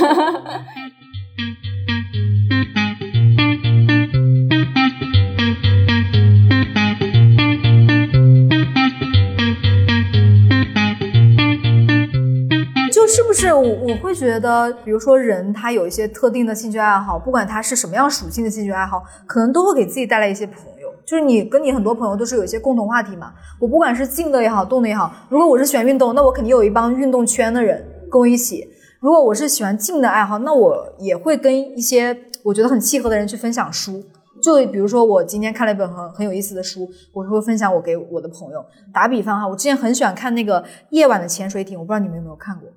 就是不是我我会觉得，比如说人他有一些特定的兴趣爱好，不管他是什么样属性的兴趣爱好，可能都会给自己带来一些朋友。就是你跟你很多朋友都是有一些共同话题嘛。我不管是静的也好，动的也好。如果我是喜欢运动，那我肯定有一帮运动圈的人跟我一起。如果我是喜欢静的爱好，那我也会跟一些我觉得很契合的人去分享书。就比如说我今天看了一本很很有意思的书，我会分享我给我的朋友。打比方哈，我之前很喜欢看那个《夜晚的潜水艇》，我不知道你们有没有看过，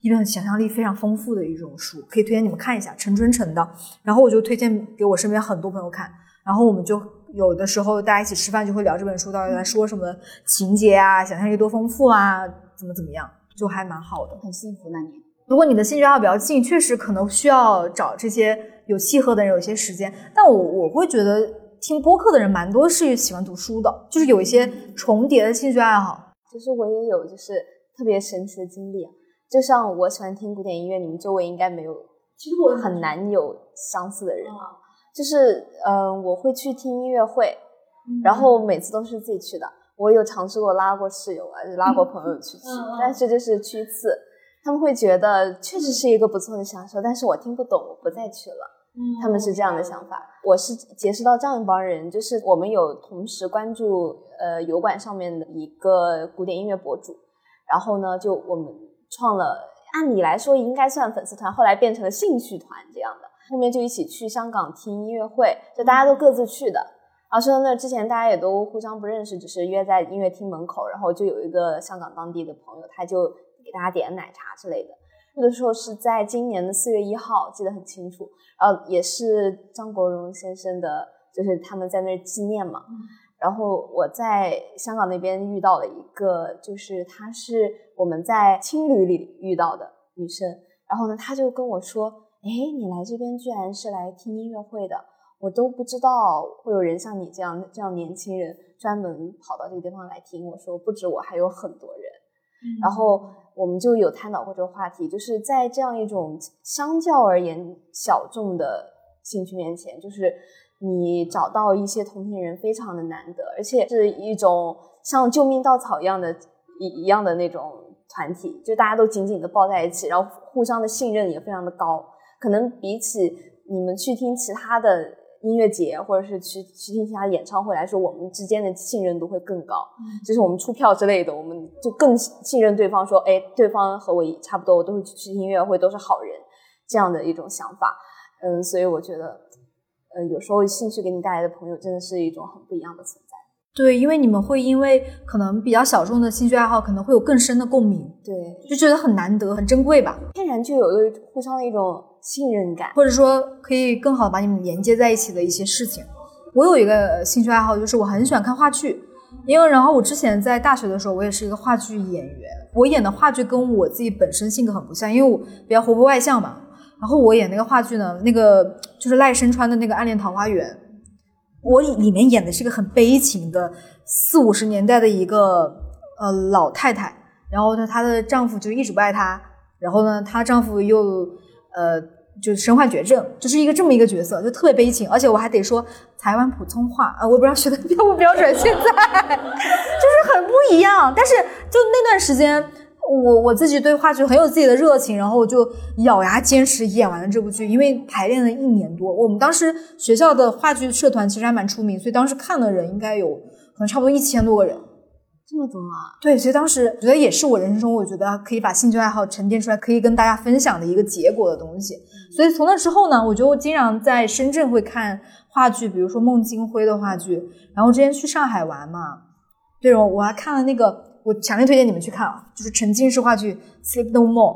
一本想象力非常丰富的一种书，可以推荐你们看一下，陈春成的。然后我就推荐给我身边很多朋友看，然后我们就有的时候大家一起吃饭就会聊这本书到底在说什么情节啊，想象力多丰富啊，怎么怎么样，就还蛮好的。很幸福那年。如果你的兴趣爱好比较近，确实可能需要找这些有契合的人，有一些时间。但我我会觉得听播客的人蛮多是喜欢读书的，就是有一些重叠的兴趣爱好。其实我也有就是特别神奇的经历啊，就像我喜欢听古典音乐，你们周围应该没有，其实我很难有相似的人啊。就是嗯、呃我会去听音乐会，然后每次都是自己去的。我有尝试过拉过室友啊，拉过朋友去 *laughs* 吃，但是就是去一次，他们会觉得确实是一个不错的享受，但是我听不懂，我不再去了。他们是这样的想法。我是结识到这样一帮人，就是我们有同时关注呃油管上面的一个古典音乐博主，然后呢，就我们创了，按理来说应该算粉丝团，后来变成了兴趣团这样的。后面就一起去香港听音乐会，就大家都各自去的。然后说到那之前大家也都互相不认识，只是约在音乐厅门口，然后就有一个香港当地的朋友，他就给大家点奶茶之类的。那个时候是在今年的四月一号，记得很清楚。然后也是张国荣先生的，就是他们在那儿纪念嘛。然后我在香港那边遇到了一个，就是她是我们在青旅里遇到的女生。然后呢，她就跟我说：“哎，你来这边居然是来听音乐会的，我都不知道会有人像你这样这样年轻人专门跑到这个地方来听。”我说：“不止我，还有很多人。”然后我们就有探讨过这个话题，就是在这样一种相较而言小众的兴趣面前，就是你找到一些同频人非常的难得，而且是一种像救命稻草一样的一一样的那种团体，就大家都紧紧的抱在一起，然后互相的信任也非常的高，可能比起你们去听其他的音乐节或者是去去听其他演唱会来说，我们之间的信任度会更高。就是我们出票之类的，我们就更信任对方，说，哎，对方和我差不多，我都会去听音乐会，都是好人，这样的一种想法。嗯，所以我觉得，呃，有时候兴趣给你带来的朋友，真的是一种很不一样的存在。对，因为你们会因为可能比较小众的兴趣爱好，可能会有更深的共鸣，对，就觉得很难得、很珍贵吧。天然就有一种互相的一种信任感。或者说可以更好的把你们连接在一起的一些事情。我有一个兴趣爱好，就是我很喜欢看话剧，因为然后我之前在大学的时候，我也是一个话剧演员，我演的话剧跟我自己本身性格很不像，因为我比较活泼外向嘛。然后我演那个话剧呢，那个就是赖声川的那个《暗恋桃花源》，我里面演的是一个很悲情的四五十年代的一个呃老太太，然后呢，她的丈夫就一直不爱她，然后呢，她丈夫又呃就是身患绝症，就是一个这么一个角色，就特别悲情，而且我还得说台湾普通话啊、呃我不知道学的标不标准，现在就是很不一样。但是就那段时间，我我自己对话剧很有自己的热情，然后我就咬牙坚持演完了这部剧，因为排练了一年多。我们当时学校的话剧社团其实还蛮出名，所以当时看的人应该有可能差不多一千多个人。这么多啊！对，其实当时觉得也是我人生中我觉得可以把兴趣爱好沉淀出来，可以跟大家分享的一个结果的东西。所以从那之后呢，我就经常在深圳会看话剧，比如说孟京辉的话剧。然后之前去上海玩嘛，对，我我还看了那个，我强烈推荐你们去看啊，就是沉浸式话剧《Sleep No More》。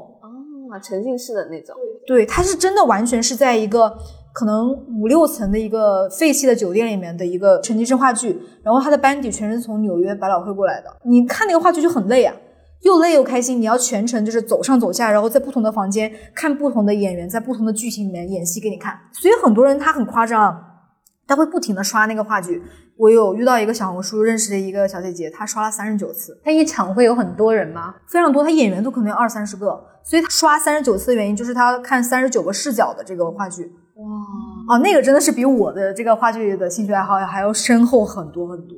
哦，沉浸式的那种。对，它是真的完全是在一个可能五六层的一个废弃的酒店里面的一个沉浸式话剧，然后他的班底全是从纽约百老汇过来的。你看那个话剧就很累啊，又累又开心，你要全程就是走上走下，然后在不同的房间看不同的演员在不同的剧情里面演戏给你看。所以很多人他很夸张，他会不停的刷那个话剧。我有遇到一个小红书认识的一个小姐姐，她刷了三十九次，她一场会有很多人吗？非常多，她演员都可能有二三十个，所以她刷三十九次的原因就是她看三十九个视角的这个话剧。哇，哦，那个真的是比我的这个话剧的兴趣爱好还要深厚很多很多。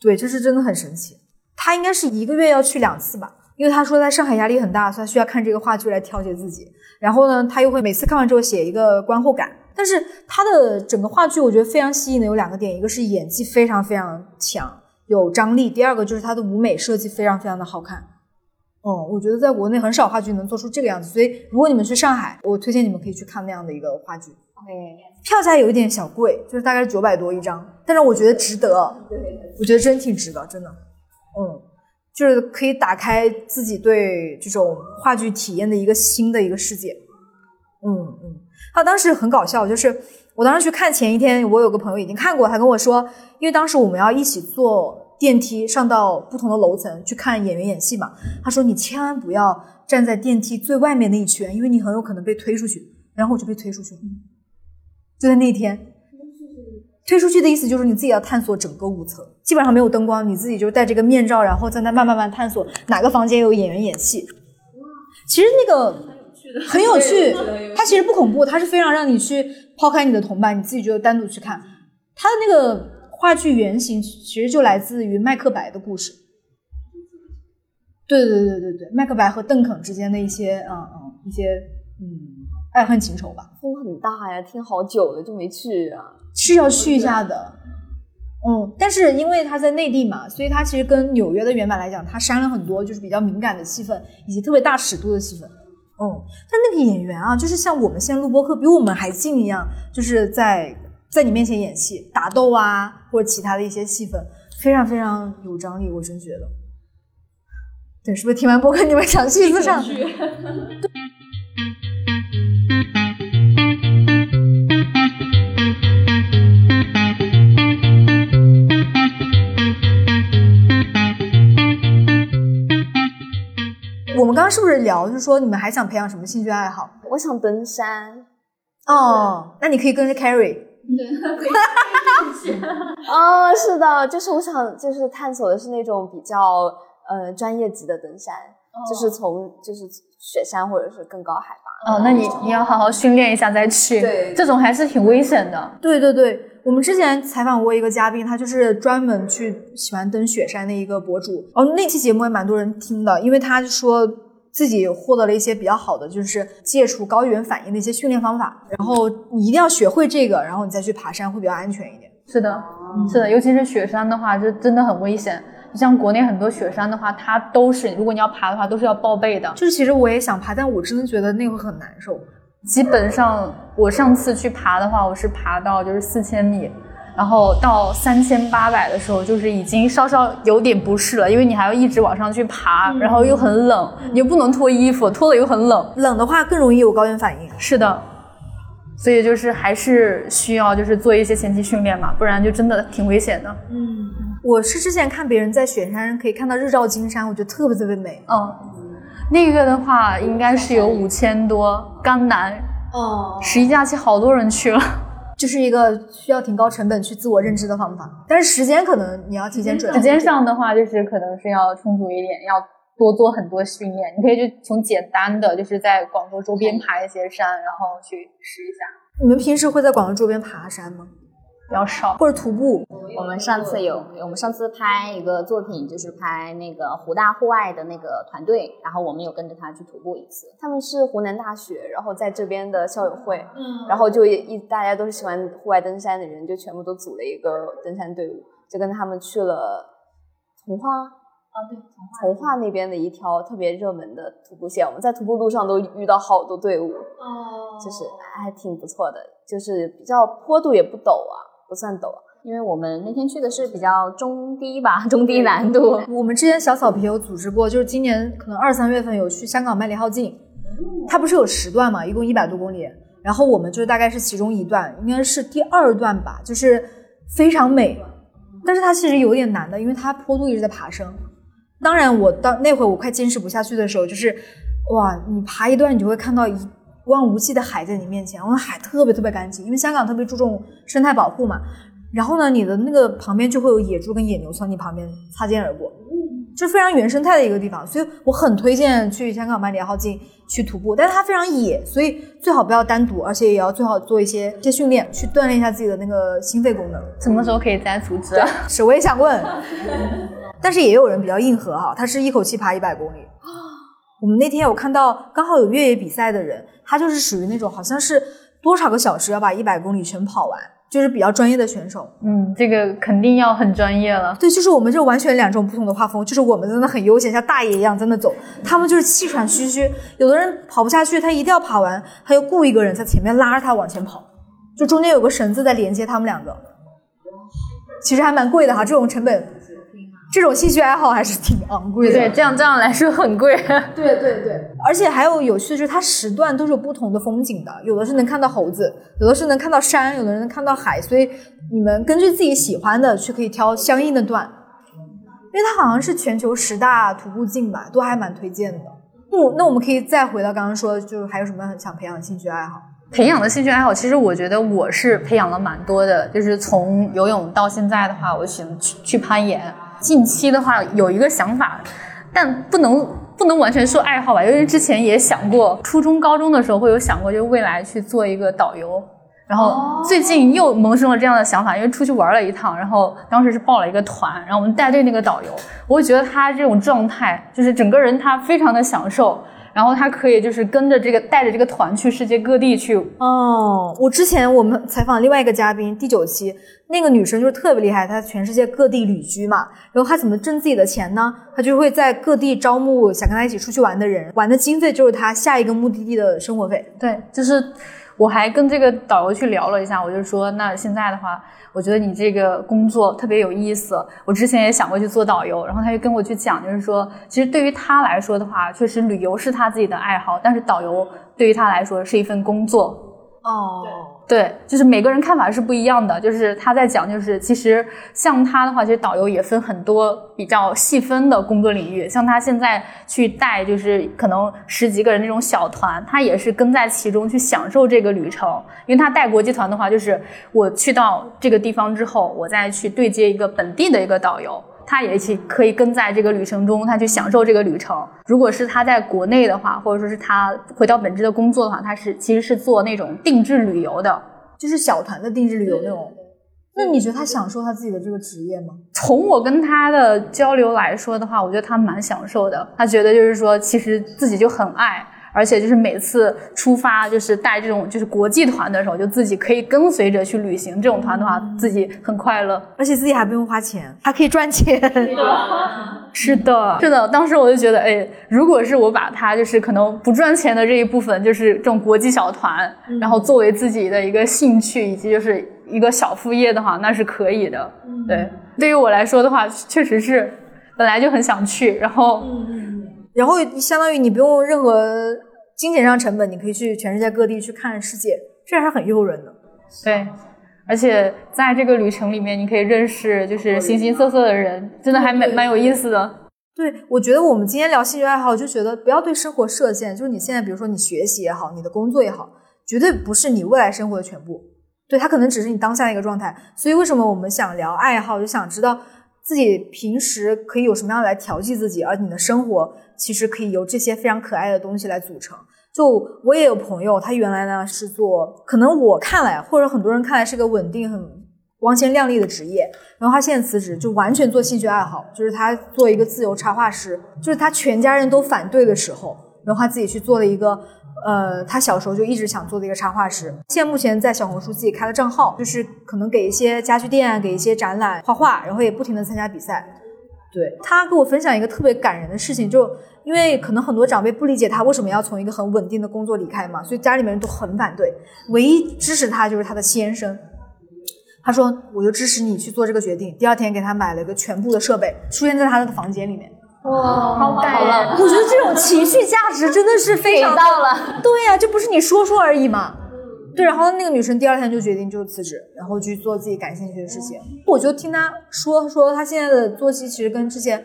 对，这是真的很神奇。他应该是一个月要去两次吧，因为他说在上海压力很大，所以她需要看这个话剧来调节自己。然后呢，他又会每次看完之后写一个观后感。但是他的整个话剧，我觉得非常吸引的有两个点，一个是演技非常非常强，有张力；第二个就是他的舞美设计非常非常的好看。嗯，我觉得在国内很少话剧能做出这个样子，所以如果你们去上海，我推荐你们可以去看那样的一个话剧。OK，票价有一点小贵，就是大概是九百多一张，但是我觉得值得，我觉得真挺值的，真的，嗯，就是可以打开自己对这种话剧体验的一个新的一个世界，嗯嗯。他当时很搞笑，就是我当时去看前一天，我有个朋友已经看过，他跟我说，因为当时我们要一起坐电梯上到不同的楼层去看演员演戏嘛，他说你千万不要站在电梯最外面那一圈，因为你很有可能被推出去，然后我就被推出去了。就在那一天，推出去的意思就是你自己要探索整个屋层，基本上没有灯光，你自己就戴这个面罩，然后在那慢慢慢探索哪个房间有演员演戏。其实那个很有趣，它其实不恐怖，它是非常让你去抛开你的同伴，你自己就单独去看。它的那个话剧原型其实就来自于麦克白的故事。对对对对对，麦克白和邓肯之间的一些嗯嗯一些嗯。爱恨情仇吧，风很大呀，听好久了就没去啊，是要去一下的。嗯，但是因为他在内地嘛，所以他其实跟纽约的原版来讲，他删了很多就是比较敏感的戏份，以及特别大尺度的戏份。嗯，但那个演员啊，就是像我们现在录播课比我们还近一样，就是在在你面前演戏、打斗啊，或者其他的一些戏份，非常非常有张力，我真觉得。对，是不是听完播客你们想去一次上？*laughs* 我们刚刚是不是聊，就是说你们还想培养什么兴趣爱好？我想登山。哦，那你可以跟着 Carrie。*laughs* 哦，是的，就是我想，就是探索的是那种比较呃专业级的登山，就是从就是雪山或者是更高海拔。哦，那你你要好好训练一下再去。对，这种还是挺危险的。对对对。我们之前采访过一个嘉宾，他就是专门去喜欢登雪山的一个博主。哦，那期节目也蛮多人听的，因为他说自己获得了一些比较好的，就是戒除高原反应的一些训练方法。然后你一定要学会这个，然后你再去爬山会比较安全一点。是的，是的，尤其是雪山的话，就真的很危险。像国内很多雪山的话，它都是如果你要爬的话，都是要报备的。就是其实我也想爬，但我真的觉得那会很难受。基本上，我上次去爬的话，我是爬到就是四千米，然后到三千八百的时候，就是已经稍稍有点不适了，因为你还要一直往上去爬，然后又很冷，你又不能脱衣服，脱了又很冷，冷的话更容易有高原反应。是的，所以就是还是需要就是做一些前期训练嘛，不然就真的挺危险的。嗯，我是之前看别人在雪山可以看到日照金山，我觉得特别特别美。嗯。那个的话应该是有五千多，甘南哦，十一假期好多人去了，*laughs* 就是一个需要挺高成本去自我认知的方法，但是时间可能你要提前准备。时间上的话，就是可能是要充足一点，要多做很多训练。你可以就从简单的，就是在广州周边爬一些山，然后去试一下。你们平时会在广州周边爬山吗？比较少，或者徒步。我们上次有，我们上次拍一个作品，就是拍那个湖大户外的那个团队，然后我们有跟着他去徒步一次。他们是湖南大学，然后在这边的校友会，嗯，然后就一大家都是喜欢户外登山的人，就全部都组了一个登山队伍，就跟他们去了从化，啊对，从化那边的一条特别热门的徒步线，我们在徒步路上都遇到好多队伍，哦，就是还挺不错的，就是比较坡度也不陡啊。不算陡，因为我们那天去的是比较中低吧，中低难度。我们之前小草皮有组织过，就是今年可能二三月份有去香港麦理浩径，它不是有十段嘛，一共一百多公里，然后我们就大概是其中一段，应该是第二段吧，就是非常美，但是它其实有点难的，因为它坡度一直在爬升。当然，我当那会我快坚持不下去的时候，就是哇，你爬一段你就会看到一。一望无际的海在你面前，我们海特别特别干净，因为香港特别注重生态保护嘛。然后呢，你的那个旁边就会有野猪跟野牛从你旁边擦肩而过，就非常原生态的一个地方。所以我很推荐去香港麦理浩径去徒步，但是它非常野，所以最好不要单独，而且也要最好做一些一些训练，去锻炼一下自己的那个心肺功能。什么时候可以再组织？是，我也想问。但是也有人比较硬核哈，他是一口气爬一百公里。*laughs* 我们那天有看到刚好有越野比赛的人。他就是属于那种好像是多少个小时要把一百公里全跑完，就是比较专业的选手。嗯，这个肯定要很专业了。对，就是我们这完全两种不同的画风，就是我们真的很悠闲，像大爷一样在那走，他们就是气喘吁吁。有的人跑不下去，他一定要爬完，他又雇一个人在前面拉着他往前跑，就中间有个绳子在连接他们两个，其实还蛮贵的哈，这种成本，这种兴趣爱好还是挺昂贵的。对，这样这样来说很贵。*laughs* 对对对，而且还有有趣的是，它时段都是有不同的风景的，有的是能看到猴子，有的是能看到山，有的人能看到海，所以你们根据自己喜欢的去可以挑相应的段，因为它好像是全球十大徒步径吧，都还蛮推荐的。那我那我们可以再回到刚刚说，就是还有什么很想培养的兴趣爱好？培养的兴趣爱好，其实我觉得我是培养了蛮多的，就是从游泳到现在的话，我喜欢去去攀岩。近期的话有一个想法，但不能不能完全说爱好吧，因为之前也想过，初中高中的时候会有想过，就是未来去做一个导游。然后最近又萌生了这样的想法，因为出去玩了一趟，然后当时是报了一个团，然后我们带队那个导游，我会觉得他这种状态，就是整个人他非常的享受。然后他可以就是跟着这个带着这个团去世界各地去哦。我之前我们采访另外一个嘉宾第九期，那个女生就是特别厉害，她全世界各地旅居嘛。然后她怎么挣自己的钱呢？她就会在各地招募想跟她一起出去玩的人，玩的经费就是她下一个目的地的生活费。对，就是我还跟这个导游去聊了一下，我就说那现在的话。我觉得你这个工作特别有意思，我之前也想过去做导游，然后他就跟我去讲，就是说，其实对于他来说的话，确实旅游是他自己的爱好，但是导游对于他来说是一份工作。哦，对，就是每个人看法是不一样的。就是他在讲，就是其实像他的话，其实导游也分很多比较细分的工作领域。像他现在去带，就是可能十几个人那种小团，他也是跟在其中去享受这个旅程。因为他带国际团的话，就是我去到这个地方之后，我再去对接一个本地的一个导游。他也去可以跟在这个旅程中，他去享受这个旅程。如果是他在国内的话，或者说是他回到本职的工作的话，他是其实是做那种定制旅游的，就是小团的定制旅游那种。那你觉得他享受他自己的这个职业吗？从我跟他的交流来说的话，我觉得他蛮享受的。他觉得就是说，其实自己就很爱。而且就是每次出发，就是带这种就是国际团的时候，就自己可以跟随着去旅行。这种团的话，自己很快乐，而且自己还不用花钱，还可以赚钱。*laughs* 是的，是的。当时我就觉得，哎，如果是我把它就是可能不赚钱的这一部分，就是这种国际小团，然后作为自己的一个兴趣以及就是一个小副业的话，那是可以的。对，对于我来说的话，确实是本来就很想去，然后。然后相当于你不用任何金钱上成本，你可以去全世界各地去看世界，这还是很诱人的。对，而且在这个旅程里面，你可以认识就是形形色色的人，真的还蛮蛮有意思的。对，我觉得我们今天聊兴趣爱好，就觉得不要对生活设限，就是你现在比如说你学习也好，你的工作也好，绝对不是你未来生活的全部。对，它可能只是你当下的一个状态。所以为什么我们想聊爱好，就想知道自己平时可以有什么样来调剂自己，而你的生活。其实可以由这些非常可爱的东西来组成。就我也有朋友，他原来呢是做，可能我看来或者很多人看来是个稳定、很光鲜亮丽的职业，然后他现在辞职，就完全做兴趣爱好，就是他做一个自由插画师。就是他全家人都反对的时候，然后他自己去做了一个，呃，他小时候就一直想做的一个插画师。现在目前在小红书自己开了账号，就是可能给一些家具店、给一些展览画画，然后也不停的参加比赛。对他跟我分享一个特别感人的事情，就因为可能很多长辈不理解他为什么要从一个很稳定的工作离开嘛，所以家里面人都很反对。唯一支持他就是他的先生，他说我就支持你去做这个决定。第二天给他买了一个全部的设备，出现在他的房间里面。哇，好感人！我觉得这种情绪价值真的是非常到了。对呀，这不是你说说而已嘛。对，然后那个女生第二天就决定就辞职，然后去做自己感兴趣的事情。我就听她说，说她现在的作息其实跟之前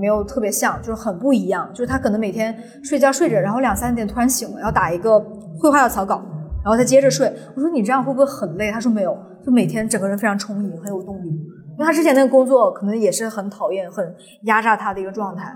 没有特别像，就是很不一样。就是她可能每天睡觉睡着，然后两三点突然醒了，要打一个绘画的草稿，然后再接着睡。我说你这样会不会很累？她说没有，就每天整个人非常充盈，很有动力。因为他之前那个工作可能也是很讨厌、很压榨他的一个状态。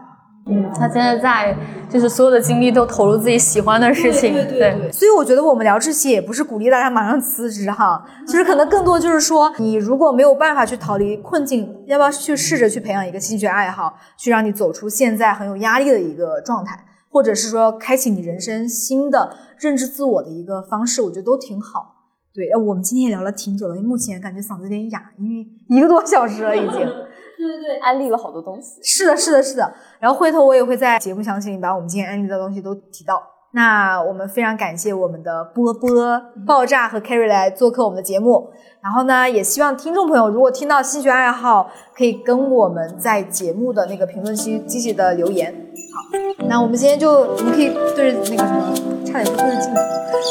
嗯，他现在在就是所有的精力都投入自己喜欢的事情，对对对。所以我觉得我们聊这期也不是鼓励大家马上辞职哈，就是可能更多就是说，你如果没有办法去逃离困境，要不要去试着去培养一个兴趣爱好，去让你走出现在很有压力的一个状态，或者是说开启你人生新的认知自我的一个方式，我觉得都挺好。对，我们今天也聊了挺久了，目前感觉嗓子有点哑，因为 *laughs* 一个多小时了已经。*laughs* 对对对，安利了好多东西。是的，是的，是的。然后回头我也会在节目详情里把我们今天安利的东西都提到。那我们非常感谢我们的波波、爆炸和 Carry 来做客我们的节目。然后呢，也希望听众朋友如果听到兴趣爱好，可以跟我们在节目的那个评论区积极的留言。好，那我们今天就我们可以对着那个什么，差点不对着镜头，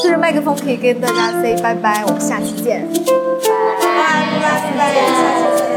对着麦克风可以跟大家 say 拜拜，我们下期见。拜拜拜拜，下期见。